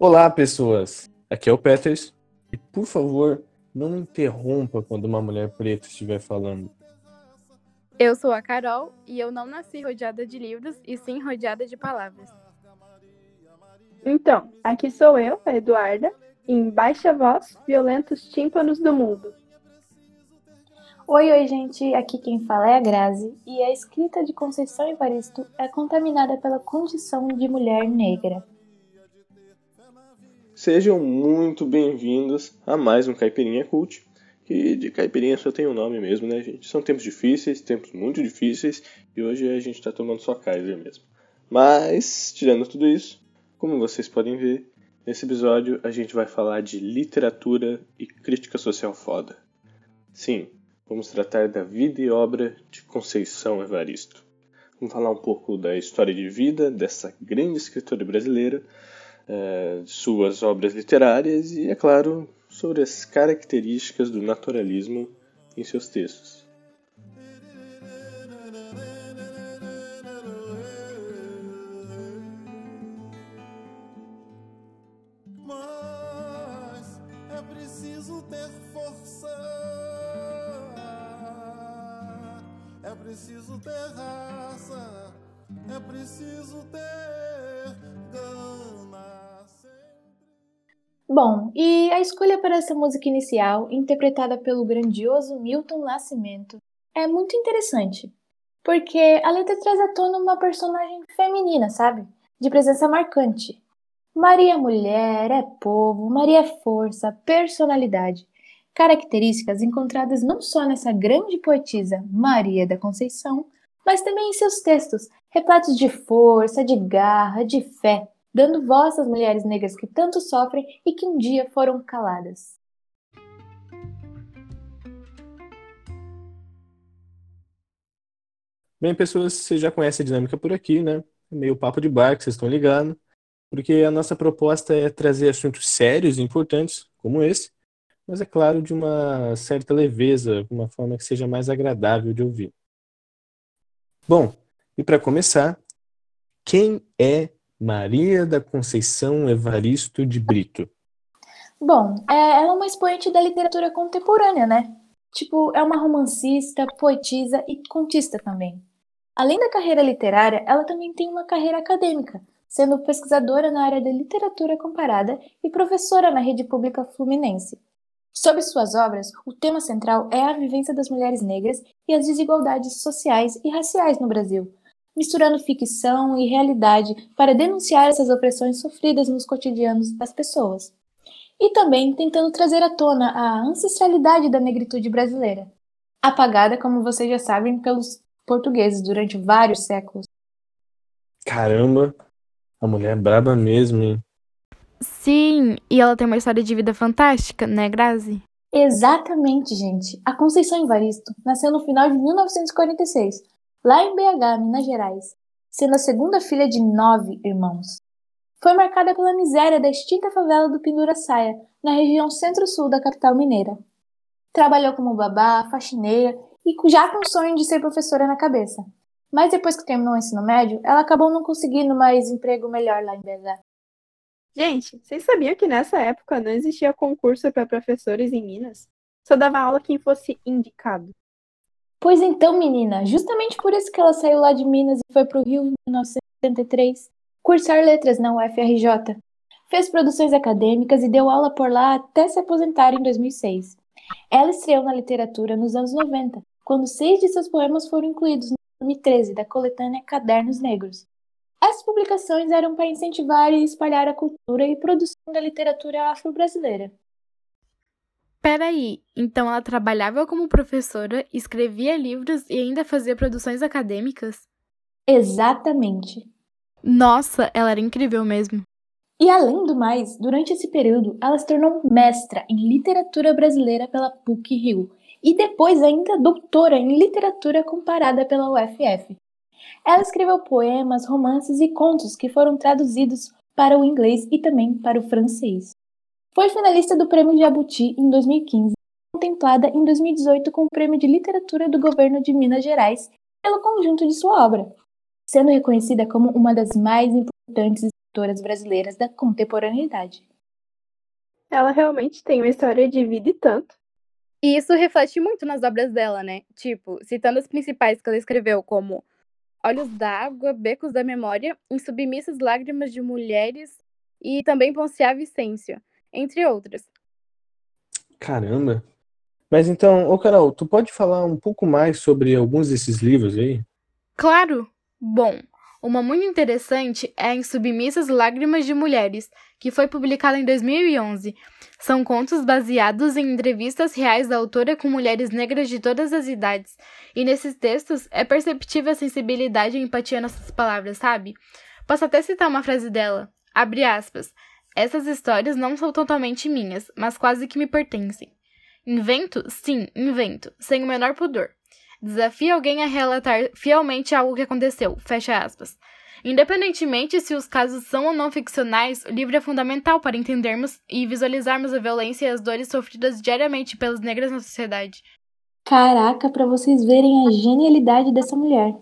Olá, pessoas! Aqui é o Peters e, por favor, não interrompa quando uma mulher preta estiver falando. Eu sou a Carol e eu não nasci rodeada de livros e sim rodeada de palavras. Então, aqui sou eu, a Eduarda, em baixa voz, violentos tímpanos do mundo. Oi, oi, gente. Aqui quem fala é a Grazi e a escrita de Conceição Evaristo é contaminada pela condição de mulher negra. Sejam muito bem-vindos a mais um Caipirinha Cult, que de caipirinha só tem um nome mesmo, né, gente? São tempos difíceis, tempos muito difíceis, e hoje a gente tá tomando só Kaiser mesmo. Mas, tirando tudo isso, como vocês podem ver, nesse episódio a gente vai falar de literatura e crítica social foda. Sim, vamos tratar da vida e obra de Conceição Evaristo. Vamos falar um pouco da história de vida dessa grande escritora brasileira, eh, suas obras literárias e, é claro, sobre as características do naturalismo em seus textos. É é preciso ter raça, é preciso ter Bom, e a escolha para essa música inicial, interpretada pelo grandioso Milton Nascimento, é muito interessante, porque a letra traz à tona uma personagem feminina, sabe? De presença marcante. Maria é mulher, é povo, Maria é força, personalidade. Características encontradas não só nessa grande poetisa Maria da Conceição, mas também em seus textos, repletos de força, de garra, de fé, dando voz às mulheres negras que tanto sofrem e que um dia foram caladas. Bem, pessoas, vocês já conhecem a dinâmica por aqui, né? É meio papo de bar que vocês estão ligando, porque a nossa proposta é trazer assuntos sérios e importantes, como esse, mas é claro, de uma certa leveza, uma forma que seja mais agradável de ouvir. Bom, e para começar, quem é Maria da Conceição Evaristo de Brito? Bom, é, ela é uma expoente da literatura contemporânea, né? Tipo, é uma romancista, poetisa e contista também. Além da carreira literária, ela também tem uma carreira acadêmica, sendo pesquisadora na área da literatura comparada e professora na rede pública fluminense. Sob suas obras, o tema central é a vivência das mulheres negras e as desigualdades sociais e raciais no Brasil, misturando ficção e realidade para denunciar essas opressões sofridas nos cotidianos das pessoas. E também tentando trazer à tona a ancestralidade da negritude brasileira, apagada, como vocês já sabem, pelos portugueses durante vários séculos. Caramba, a mulher é braba mesmo, hein? Sim, e ela tem uma história de vida fantástica, né, Grazi? Exatamente, gente. A Conceição Evaristo nasceu no final de 1946, lá em BH, Minas Gerais, sendo a segunda filha de nove irmãos. Foi marcada pela miséria da extinta favela do Penduraçaia, na região centro-sul da capital mineira. Trabalhou como babá, faxineira e já com o sonho de ser professora na cabeça. Mas depois que terminou o ensino médio, ela acabou não conseguindo mais emprego melhor lá em BH. Gente, vocês sabiam que nessa época não existia concurso para professores em Minas? Só dava aula quem fosse indicado. Pois então, menina, justamente por isso que ela saiu lá de Minas e foi para o Rio em 1973, cursar letras na UFRJ. Fez produções acadêmicas e deu aula por lá até se aposentar em 2006. Ela estreou na literatura nos anos 90, quando seis de seus poemas foram incluídos no volume 13 da coletânea Cadernos Negros. As publicações eram para incentivar e espalhar a cultura e produção da literatura afro-brasileira. Peraí, então ela trabalhava como professora, escrevia livros e ainda fazia produções acadêmicas? Exatamente. Nossa, ela era incrível mesmo. E além do mais, durante esse período, ela se tornou mestra em literatura brasileira pela PUC Rio e depois ainda doutora em literatura comparada pela UFF. Ela escreveu poemas, romances e contos que foram traduzidos para o inglês e também para o francês. Foi finalista do Prêmio Jabuti em 2015, contemplada em 2018 com o Prêmio de Literatura do Governo de Minas Gerais pelo conjunto de sua obra, sendo reconhecida como uma das mais importantes escritoras brasileiras da contemporaneidade. Ela realmente tem uma história de vida e tanto. E isso reflete muito nas obras dela, né? Tipo, citando as principais que ela escreveu, como Olhos d'Água, Becos da Memória, Insubmissas Lágrimas de Mulheres e também Ponciá Vicêncio, entre outras. Caramba! Mas então, ô Carol, tu pode falar um pouco mais sobre alguns desses livros aí? Claro! Bom, uma muito interessante é Em Submissas Lágrimas de Mulheres, que foi publicada em 2011. São contos baseados em entrevistas reais da autora com mulheres negras de todas as idades. E nesses textos é perceptível a sensibilidade e empatia nessas palavras, sabe? Posso até citar uma frase dela. Abre aspas. Essas histórias não são totalmente minhas, mas quase que me pertencem. Invento? Sim, invento, sem o menor pudor. Desafia alguém a relatar fielmente algo que aconteceu. Fecha aspas. Independentemente se os casos são ou não ficcionais, o livro é fundamental para entendermos e visualizarmos a violência e as dores sofridas diariamente pelas negras na sociedade. Caraca, para vocês verem a genialidade dessa mulher.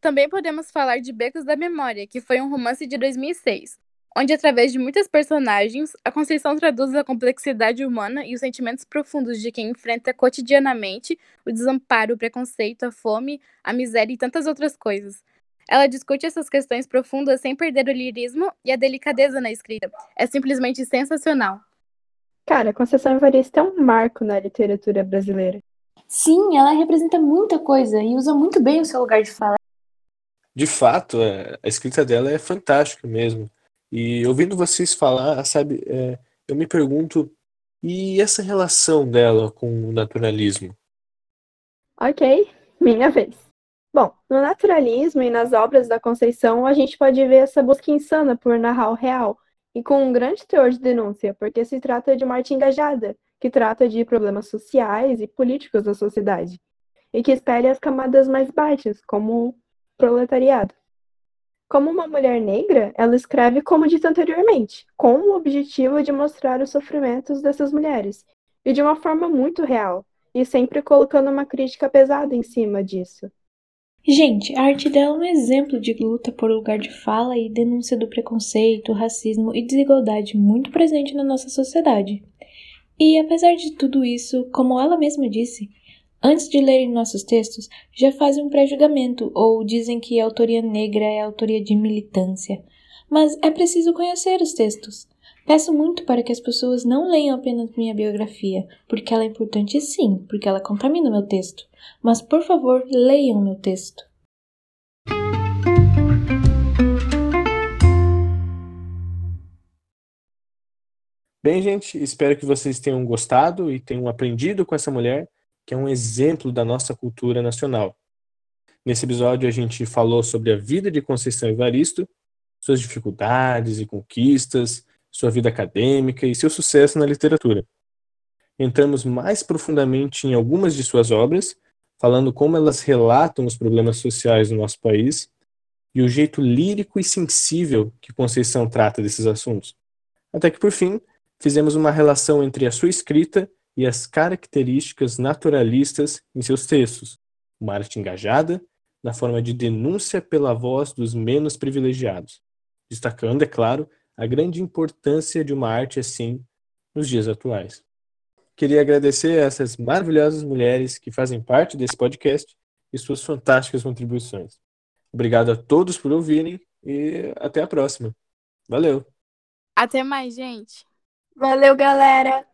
Também podemos falar de Becos da Memória, que foi um romance de 2006 onde, através de muitas personagens, a Conceição traduz a complexidade humana e os sentimentos profundos de quem enfrenta cotidianamente o desamparo, o preconceito, a fome, a miséria e tantas outras coisas. Ela discute essas questões profundas sem perder o lirismo e a delicadeza na escrita. É simplesmente sensacional. Cara, Conceição Evaristo é um marco na literatura brasileira. Sim, ela representa muita coisa e usa muito bem o seu lugar de fala. De fato, é, a escrita dela é fantástica mesmo. E ouvindo vocês falar, sabe, é, eu me pergunto, e essa relação dela com o naturalismo? Ok, minha vez. Bom, no naturalismo e nas obras da Conceição, a gente pode ver essa busca insana por narrar o real, e com um grande teor de denúncia, porque se trata de uma arte engajada, que trata de problemas sociais e políticos da sociedade, e que espelha as camadas mais baixas, como o proletariado. Como uma mulher negra, ela escreve como dito anteriormente, com o objetivo de mostrar os sofrimentos dessas mulheres, e de uma forma muito real, e sempre colocando uma crítica pesada em cima disso. Gente, a arte dela é um exemplo de luta por lugar de fala e denúncia do preconceito, racismo e desigualdade muito presente na nossa sociedade. E apesar de tudo isso, como ela mesma disse, antes de lerem nossos textos, já fazem um pré-julgamento ou dizem que a autoria negra é autoria de militância. Mas é preciso conhecer os textos. Peço muito para que as pessoas não leiam apenas minha biografia, porque ela é importante sim, porque ela contamina meu texto. Mas por favor, leiam meu texto. Bem, gente, espero que vocês tenham gostado e tenham aprendido com essa mulher que é um exemplo da nossa cultura nacional. Nesse episódio, a gente falou sobre a vida de Conceição Evaristo, suas dificuldades e conquistas, sua vida acadêmica e seu sucesso na literatura. Entramos mais profundamente em algumas de suas obras, falando como elas relatam os problemas sociais do nosso país e o jeito lírico e sensível que Conceição trata desses assuntos. Até que, por fim, fizemos uma relação entre a sua escrita e as características naturalistas em seus textos, uma arte engajada, na forma de denúncia pela voz dos menos privilegiados, destacando, é claro, a grande importância de uma arte assim nos dias atuais. Queria agradecer a essas maravilhosas mulheres que fazem parte desse podcast e suas fantásticas contribuições. Obrigado a todos por ouvirem e até a próxima. Valeu! Até mais, gente! Valeu, galera!